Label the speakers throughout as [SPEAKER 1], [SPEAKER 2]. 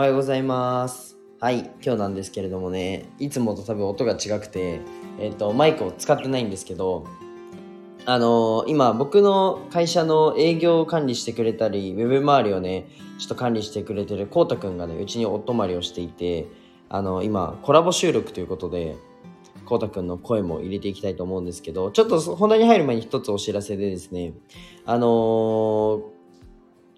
[SPEAKER 1] おはようございます。はい、今日なんですけれどもね、いつもと多分音が違くて、えっ、と、マイクを使ってないんですけど、あのー今、僕の会社の営業を管理してくれたり、ウェブ周りをね、ちょっと管理してくれてるこうたくんがね、うちにお泊まりをしていて、あの今、コラボ収録ということで、こうたくんの声も入れていきたいと思うんですけど、ちょっと本題に入る前に一つお知らせでですね、あの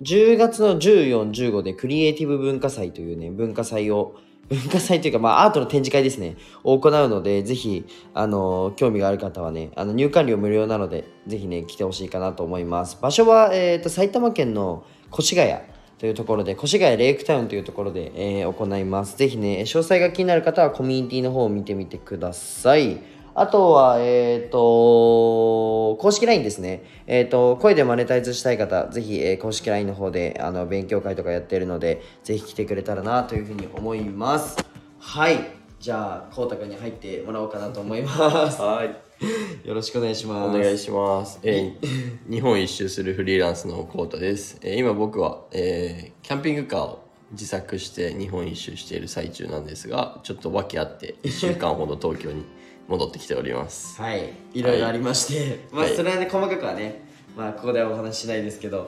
[SPEAKER 1] 10月の14、15でクリエイティブ文化祭というね、文化祭を、文化祭というか、まあ、アートの展示会ですね、を行うので、ぜひ、あの、興味がある方はね、あの、入館料無料なので、ぜひね、来てほしいかなと思います。場所は、えっ、と、埼玉県の越谷というところで、越谷レイクタウンというところで、えー行います。ぜひね、詳細が気になる方はコミュニティの方を見てみてください。あとは、えっ、と、公式 LINE ですね。えっ、と、声でマネタイズしたい方、ぜひ、えー公式 LINE の方で、あの、勉強会とかやってるので、ぜひ来てくれたらな、というふうに思います。はい。じゃあ、こうたくんに入ってもらおうかなと思います。
[SPEAKER 2] はい。
[SPEAKER 1] よろしくお願いします。
[SPEAKER 2] お願いします。えー日本一周するフリーランスのコータです。えー今僕は、えーキャンピングカーを自作して日本一周している最中なんですが、ちょっと訳あって1週間ほど東京に戻ってきております。
[SPEAKER 1] はい、いろいろありまして、まあ
[SPEAKER 2] はい
[SPEAKER 1] それはね細かくはね、まあここではお話ししないですけど、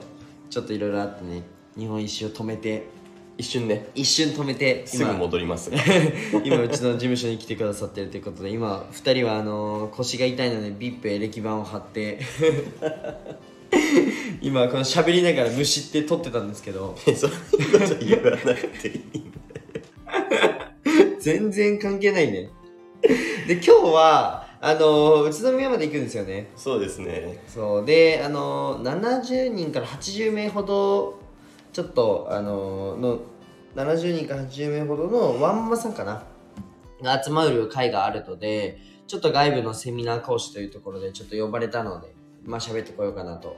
[SPEAKER 1] ちょっといろいろあってね、日本一周を止めて、
[SPEAKER 2] 一瞬ね、
[SPEAKER 1] 一瞬止めて、
[SPEAKER 2] すぐ戻りますが。
[SPEAKER 1] 今うちの事務所に来てくださってるということで今2人はあの腰が痛いので VIP エレキ板を貼って 今この喋りながら虫って撮ってたんですけど
[SPEAKER 2] そこと言わなくていい。
[SPEAKER 1] 全然関係ないねで今日はあの宇都宮まで行くんですよね。
[SPEAKER 2] そうですね。
[SPEAKER 1] そう。であの70人から80名ほどちょっとあのの70人から80名ほどのワンマさんかな？が集まる会があるのでちょっと外部のセミナー講師というところでちょっと呼ばれたのでまあ喋ってこようかなと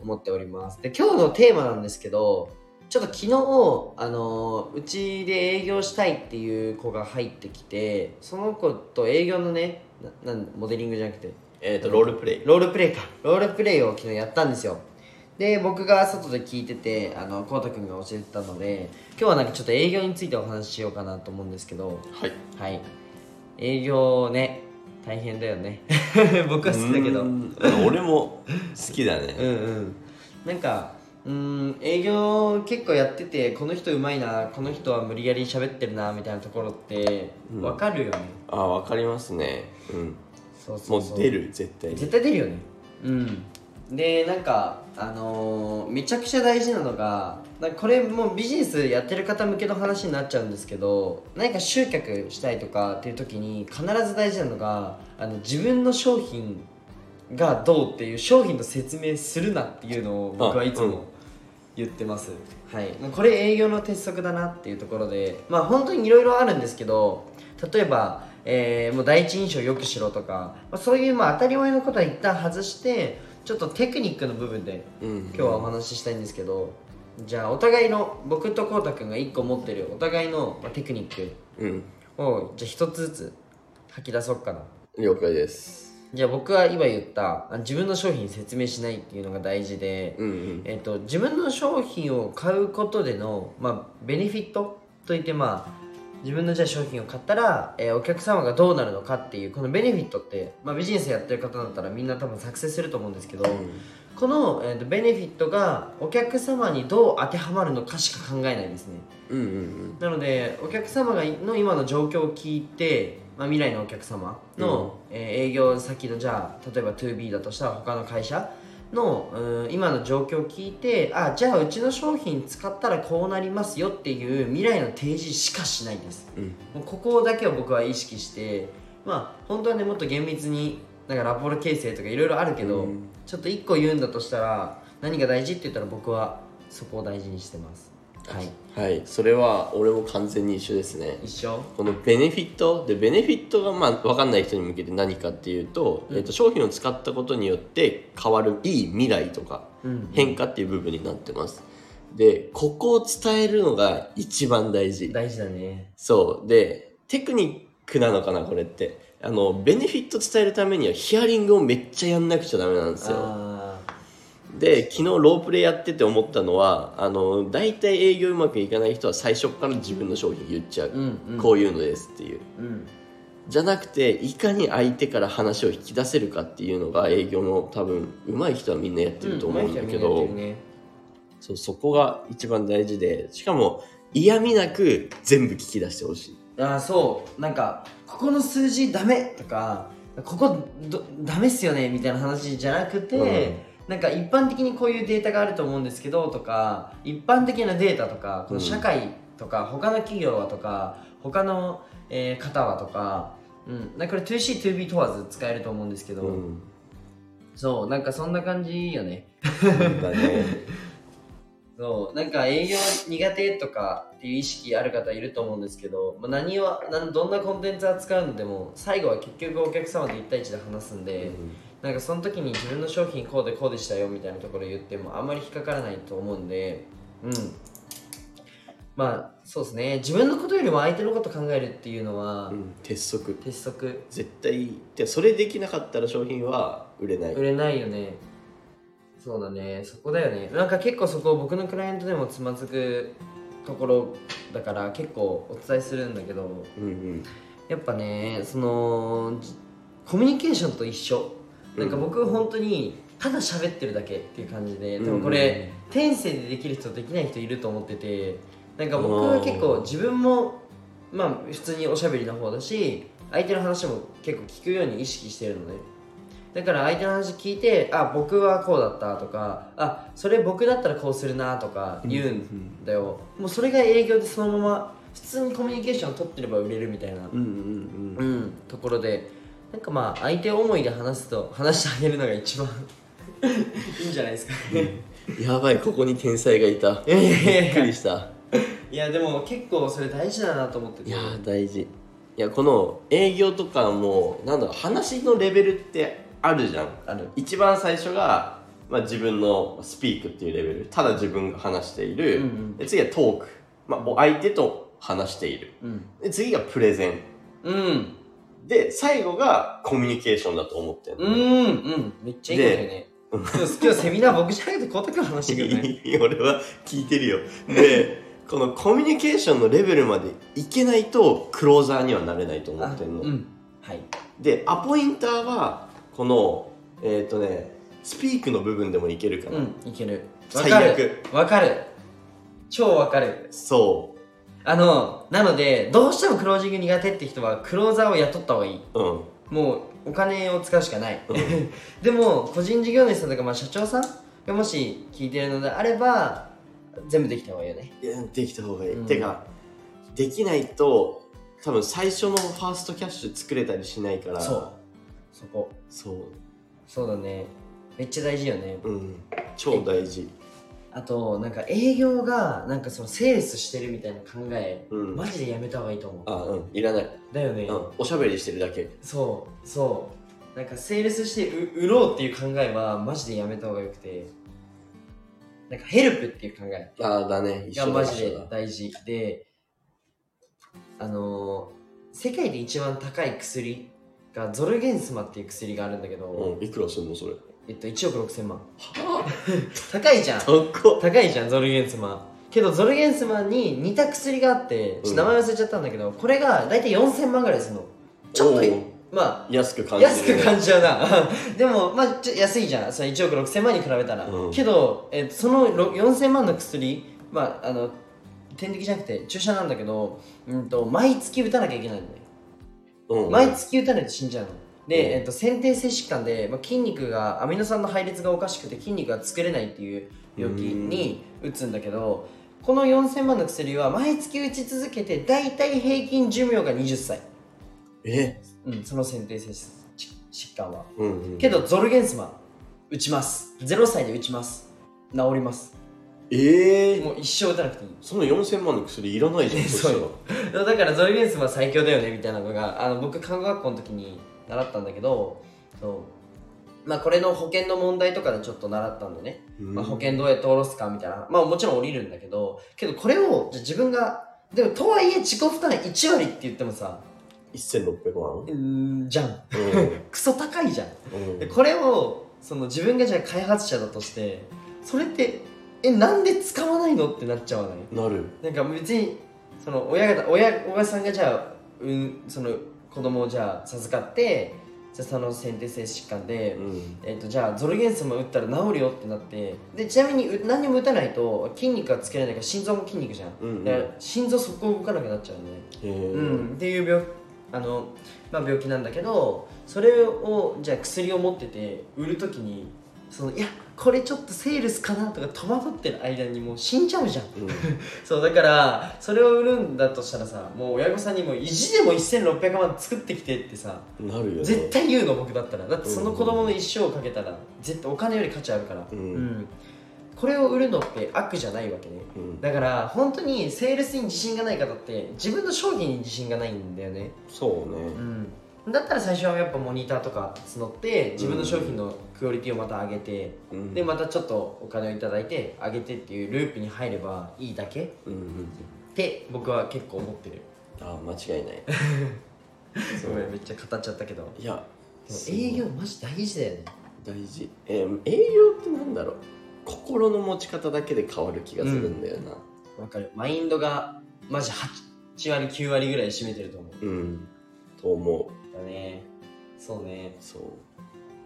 [SPEAKER 1] 思っております。で今日のテーマなんですけどちょっと昨日あのうちで営業したいっていう子が入ってきてその子と営業のねななんモデリングじゃなくて。
[SPEAKER 2] えっ、と、ロールプレイ。
[SPEAKER 1] ロールプレイか。ロールプレイを昨日やったんですよ。で僕が外で聞いててあのこうたくんが教えてたので今日はなんかちょっと営業についてお話ししようかなと思うんですけど。
[SPEAKER 2] はい。
[SPEAKER 1] はい。営業ね大変だよね。僕は好きだけど。
[SPEAKER 2] う
[SPEAKER 1] うん。
[SPEAKER 2] ーん俺も好きだね。
[SPEAKER 1] うん。なんかうーん営業結構やっててこの人うまいなこの人は無理やり喋ってるなみたいなところって
[SPEAKER 2] うん
[SPEAKER 1] 分かるよね、
[SPEAKER 2] ああ、わかりますね。うん。
[SPEAKER 1] そうそうそう
[SPEAKER 2] もう出る、絶対に。
[SPEAKER 1] 絶対出るよねうんでなんかあのーめちゃくちゃ大事なのがなんかこれもうビジネスやってる方向けの話になっちゃうんですけど何か集客したいとかっていう時に必ず大事なのがあの自分の商品がどうっていう商品の説明するなっていうのを僕はいつも言ってます、はいこれ営業の鉄則だなっていうところでまあ本当にいろいろあるんですけど例えば、えーもう第一印象よくしろとか、まあ、そういうまあ当たり前のことは一旦外してちょっとテクニックの部分で
[SPEAKER 2] うん。
[SPEAKER 1] 今日はお話ししたいんですけど、じゃあお互いの僕とこうたくんが1個持ってるお互いの、まあ、テクニック
[SPEAKER 2] うん。
[SPEAKER 1] をじゃあ1つずつ吐き出そうかな
[SPEAKER 2] 了解です。
[SPEAKER 1] じゃあ僕は今言ったあ自分の商品説明しないっていうのが大事で、
[SPEAKER 2] うんうん。
[SPEAKER 1] えっと自分の商品を買うことでの、まあ、ベネフィットといってまあ自分のじゃあ商品を買ったら、えーお客様がどうなるのかっていうこのベネフィットって、まあ、ビジネスやってる方だったらみんな多分作成すると思うんですけど、この、えーとベネフィットがお客様にどう当てはまるのかしか考えないんですね
[SPEAKER 2] うんうんうん。
[SPEAKER 1] なのでお客様がの今の状況を聞いて、まあ、未来のお客様の、えー営業先のじゃあ例えば 2B だとしたら他の会社のうん今の状況を聞いてあじゃあうちの商品使ったらこうなりますよっていう未来の提示しかしないです
[SPEAKER 2] うん。
[SPEAKER 1] もうここだけを僕は意識してまあ本当はねもっと厳密になんかラポール形成とかいろいろあるけど、
[SPEAKER 2] うん。
[SPEAKER 1] ちょっと1個言うんだとしたら何が大事って言ったら僕はそこを大事にしてます。はい。
[SPEAKER 2] はい。それは俺も完全に一緒ですね。
[SPEAKER 1] 一緒？
[SPEAKER 2] このベネフィット？でベネフィットがまあ分かんない人に向けて何かっていうと,、えっと商品を使ったことによって変わるいい未来とか
[SPEAKER 1] うん。
[SPEAKER 2] 変化っていう部分になってます。でここを伝えるのが一番大事。
[SPEAKER 1] 大事だね。
[SPEAKER 2] そう。でテクニックなのかなこれってあのベネフィット伝えるためにはヒアリングをめっちゃやんなくちゃダメなんですよ。
[SPEAKER 1] あ
[SPEAKER 2] で昨日ロープレイやってて思ったのはあの大体営業うまくいかない人は最初から自分の商品言っちゃう、
[SPEAKER 1] うんうん。
[SPEAKER 2] こういうのですっていう。
[SPEAKER 1] うん。
[SPEAKER 2] じゃなくていかに相手から話を引き出せるかっていうのが営業の多分上手い人はみんなやってると思うんだけど、
[SPEAKER 1] うんね。
[SPEAKER 2] そうそこが一番大事でしかも嫌味なく全部聞き出してほしい
[SPEAKER 1] ああそう。なんかここの数字ダメとかここどダメっすよねみたいな話じゃなくて、なんか一般的にこういうデータがあると思うんですけどとか一般的なデータとかこの社会とか、他の企業はとか他の、えー方はとか、うん、なんかこれ 2C2B 問わず使えると思うんですけど、
[SPEAKER 2] うん。
[SPEAKER 1] そうなんかそんな感じよね。
[SPEAKER 2] だね
[SPEAKER 1] そうなんか営業苦手とかっていう意識ある方いると思うんですけど、まあ、何はどんなコンテンツ扱うのでも最後は結局お客様と1対1で話すんで、なんかその時に自分の商品こうでこうでしたよみたいなところ言ってもあんまり引っかからないと思うんでうん。まあそうですね。自分のことよりも相手のこと考えるっていうのは、
[SPEAKER 2] うん。鉄則。
[SPEAKER 1] 鉄則。
[SPEAKER 2] 絶対でそれできなかったら商品は売れない。
[SPEAKER 1] 売れないよねそうだね。そこだよね。なんか結構そこ僕のクライアントでもつまずくところだから結構お伝えするんだけど
[SPEAKER 2] うんうん。
[SPEAKER 1] やっぱねそのじコミュニケーションと一緒。なんか僕本当にただ喋ってるだけっていう感じででもこれ、天性でできる人できない人いると思っててなんか僕は結構自分もまあ普通におしゃべりの方だし相手の話も結構聞くように意識してるのねだから相手の話聞いてあ僕はこうだったとかあそれ僕だったらこうするなとか言うんだよ、もうそれが営業でそのまま普通にコミュニケーション取ってれば売れるみたいな、
[SPEAKER 2] うんうんうん。
[SPEAKER 1] うん、ところでなんかまあ相手思いで話すと話してあげるのが一番 いいんじゃないですか。ね
[SPEAKER 2] やばいここに天才がいた。びっくりした。
[SPEAKER 1] いやでも結構それ大事だなと思ってて。
[SPEAKER 2] いやー大事。いやこの営業とかもなんだろう話のレベルってあるじゃん。
[SPEAKER 1] ある
[SPEAKER 2] 一番最初が、まあ、自分のスピークっていうレベル。ただ自分が話している、
[SPEAKER 1] うんうん。
[SPEAKER 2] で次はトーク、まあ、もう相手と話している。
[SPEAKER 1] うん。
[SPEAKER 2] で次がプレゼン。
[SPEAKER 1] うん。
[SPEAKER 2] で最後がコミュニケーションだと思ってる
[SPEAKER 1] うんうん。めっちゃいいことよね。今日セミナー僕じゃなくてコタ君話してくるね。
[SPEAKER 2] 俺は聞いてるよ。でこのコミュニケーションのレベルまでいけないとクローザーにはなれないと思ってるの、
[SPEAKER 1] うん。はい。
[SPEAKER 2] でアポインターはこのえっ、とねスピークの部分でもいけるかな、
[SPEAKER 1] うんいける。わ
[SPEAKER 2] 最悪。
[SPEAKER 1] わかる。超わかる。
[SPEAKER 2] そ
[SPEAKER 1] あのなのでどうしてもクロージング苦手って人はクローザーを雇った方がいい。う
[SPEAKER 2] うん。
[SPEAKER 1] もうお金を使うしかない、
[SPEAKER 2] う
[SPEAKER 1] でも個人事業主さんとか、まあ、社長さんがもし聞いてるのであれば全部できた方がいいよね。
[SPEAKER 2] いやできた方がいい、
[SPEAKER 1] うん。
[SPEAKER 2] てかできないと多分最初のファーストキャッシュ作れたりしないから。
[SPEAKER 1] そうそこ。
[SPEAKER 2] そう。
[SPEAKER 1] そうだね。めっちゃ大事よね。
[SPEAKER 2] うん。超大事。
[SPEAKER 1] あとなんか営業がなんかそのセールスしてるみたいな考え、
[SPEAKER 2] うん。
[SPEAKER 1] マジでやめた方がいいと思う。
[SPEAKER 2] あうん。いらない、
[SPEAKER 1] だよね、
[SPEAKER 2] うん、おしゃべりしてるだけ。
[SPEAKER 1] そう。そう。なんかセールスしてう売ろうっていう考えはマジでやめた方がよくて。なんかヘルプっていう考え。
[SPEAKER 2] ああだね。一
[SPEAKER 1] がマジ
[SPEAKER 2] 緒だ一緒だ。
[SPEAKER 1] で大事。であのー世界で一番高い薬がゾルゲンスマっていう薬があるんだけど、
[SPEAKER 2] うんいくらすんの？それ。
[SPEAKER 1] えっと1億6000万。
[SPEAKER 2] は
[SPEAKER 1] 高いじゃん。
[SPEAKER 2] あ高っ。
[SPEAKER 1] 高いじゃんゾルゲンスマ。けどゾルゲンスマに似た薬があってちょっと名前忘れちゃったんだけど、これが大体4000万ぐらいするの。ちょっとい
[SPEAKER 2] おう
[SPEAKER 1] まあ
[SPEAKER 2] 安く感じる、
[SPEAKER 1] 安く感じちゃうな。でもまあちょ安いじゃん。その1億6000万に比べたら、
[SPEAKER 2] うん。
[SPEAKER 1] けど、えっとそのろ4000万の薬まああの点滴じゃなくて注射なんだけど、うん、と毎月打たなきゃいけないのね、
[SPEAKER 2] うん、
[SPEAKER 1] 毎月打たないと死んじゃうの。で、
[SPEAKER 2] うん。
[SPEAKER 1] えっと先天性疾患で、まあ、筋肉がアミノ酸の配列がおかしくて筋肉が作れないっていう病気に打つんだけどこの4000万の薬は毎月打ち続けて大体平均寿命が20歳、
[SPEAKER 2] え？
[SPEAKER 1] うん、その先天性疾疾患は。
[SPEAKER 2] うん、うん、
[SPEAKER 1] けどゾルゲンスマン打ちます。0歳で打ちます。治ります
[SPEAKER 2] ええ
[SPEAKER 1] もう一生打たなくていい。
[SPEAKER 2] その4000万の薬いらないじゃん
[SPEAKER 1] そう
[SPEAKER 2] よ。
[SPEAKER 1] だからゾルゲンスマン最強だよねみたいなのがあの僕看護学校の時に習ったんだけどそう。まあこれの保険の問題とかでちょっと習ったんだね、まあ、保険どうやって下ろすかみたいな。まあもちろん降りるんだけどけどこれをじゃあ自分がでもとはいえ自己負担1割って言ってもさ
[SPEAKER 2] 1600万？
[SPEAKER 1] うーんじゃん。
[SPEAKER 2] う
[SPEAKER 1] クソ高いじゃん
[SPEAKER 2] ん、うん。
[SPEAKER 1] でこれをその自分がじゃあ開発者だとしてそれってえなんで使わないの？ってなっちゃわない？
[SPEAKER 2] なる。
[SPEAKER 1] なんか別にその親が親親さんがじゃあ、うん、その子供をじゃあ授かってじゃあその先天性疾患で、
[SPEAKER 2] うん。
[SPEAKER 1] えっとじゃあゾルゲンスも打ったら治るよってなってでちなみにう何にも打たないと筋肉がつけられないから心臓も筋肉じゃん、
[SPEAKER 2] うんうん。
[SPEAKER 1] だから心臓そこ動かなくなっちゃうのね。うん、っていう病あの、まあ、病気なんだけどそれをじゃあ薬を持ってて売る時にそのいやこれちょっとセールスかなとか戸惑ってる間にもう死んじゃうじゃん。そうだからそれを売るんだとしたらさもう親御さんにも意地でも1600万作ってきてってさ
[SPEAKER 2] うんなるよね。
[SPEAKER 1] 絶対言うの僕だったら。だってその子供の一生をかけたら絶対お金より価値あるから、
[SPEAKER 2] うん。
[SPEAKER 1] これを売るのって悪じゃないわけね。
[SPEAKER 2] うん。
[SPEAKER 1] だから本当にセールスに自信がない方って自分の商品に自信がないんだよね。
[SPEAKER 2] そうね。
[SPEAKER 1] うんだったら最初はやっぱモニターとか募って自分の商品のクオリティをまた上げて、
[SPEAKER 2] うん。
[SPEAKER 1] でまたちょっとお金をいただいて上げてっていうループに入ればいいだけっ
[SPEAKER 2] うんうん。
[SPEAKER 1] て僕は結構思ってる。
[SPEAKER 2] あ間違いない。
[SPEAKER 1] ごめんめっちゃ語っちゃったけど。
[SPEAKER 2] いや
[SPEAKER 1] 営業マジ大事だよね。
[SPEAKER 2] 大事。えー営業ってなんだろう。心の持ち方だけで変わる気がするんだよな。
[SPEAKER 1] わかる。マインドがマジ8割9割ぐらい占めてると思う。
[SPEAKER 2] うん、と思う
[SPEAKER 1] だね。そうね。
[SPEAKER 2] そう。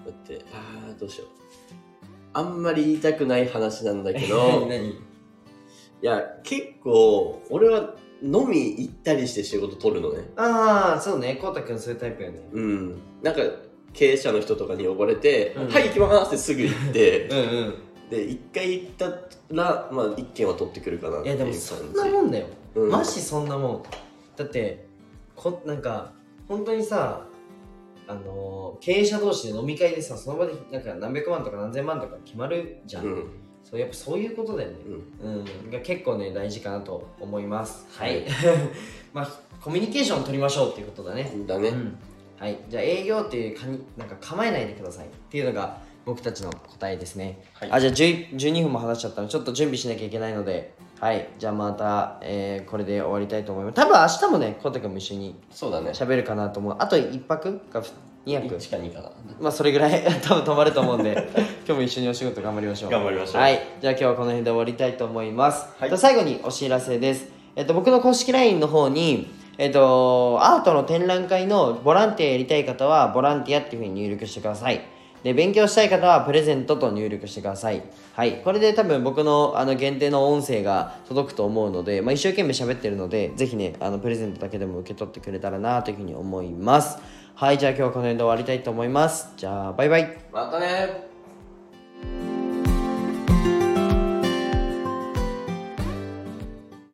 [SPEAKER 2] だってああどうしよう。あんまり言いたくない話なんだけど。
[SPEAKER 1] 何？
[SPEAKER 2] いや結構俺は飲み行ったりして仕事取るのね。
[SPEAKER 1] ああそうね。こうたくんそういうタイプよね。
[SPEAKER 2] うん。なんか経営者の人とかに呼ばれて「
[SPEAKER 1] うん
[SPEAKER 2] はい行きます」ってすぐ行って
[SPEAKER 1] うんうん。
[SPEAKER 2] で一回行ったらまあ一件は取ってくるかなって
[SPEAKER 1] い
[SPEAKER 2] いう
[SPEAKER 1] やでもそんなもんだよ、
[SPEAKER 2] うん。
[SPEAKER 1] マジそんなもん。だってこなんか本当にさあのー経営者同士で飲み会でさその場でなんか何百万とか何千万とか決まるじゃん、
[SPEAKER 2] うん。
[SPEAKER 1] そうやっぱそういうことだよね。
[SPEAKER 2] うん。
[SPEAKER 1] うん、が結構ね大事かなと思います。は
[SPEAKER 2] はい。い
[SPEAKER 1] まあコミュニケーションを取りましょうっていうことだね。
[SPEAKER 2] だね、
[SPEAKER 1] うん、はい。じゃあ営業っていうかになんか構えないでくださいっていうのが僕たちの答えですね、
[SPEAKER 2] はい。
[SPEAKER 1] あじゃあ10 12分も話しちゃったのでちょっと準備しなきゃいけないので。はい。じゃあまた、えーこれで終わりたいと思います。多分明日もねコウタ君も一緒に
[SPEAKER 2] そうだね。
[SPEAKER 1] 喋るかなと思う。あと1泊か2泊
[SPEAKER 2] ？1か2かな。
[SPEAKER 1] まあそれぐらい 多分泊まると思うんで 今日も一緒にお仕事頑張りましょう。
[SPEAKER 2] 頑張りましょう。
[SPEAKER 1] はい。じゃあ今日はこの辺で終わりたいと思います、
[SPEAKER 2] はい。
[SPEAKER 1] と最後にお知らせです。えっと僕の公式 LINE の方にえっとアートの展覧会のボランティアやりたい方はボランティアっていうふうに入力してくださいで勉強したい方はプレゼントと入力してください。はい。これで多分僕のあの限定の音声が届くと思うので、まあ、一生懸命喋ってるのでぜひねあのプレゼントだけでも受け取ってくれたらなというふうに思います。はい。じゃあ今日はこの辺で終わりたいと思います。じゃあバイバイ。
[SPEAKER 2] またね。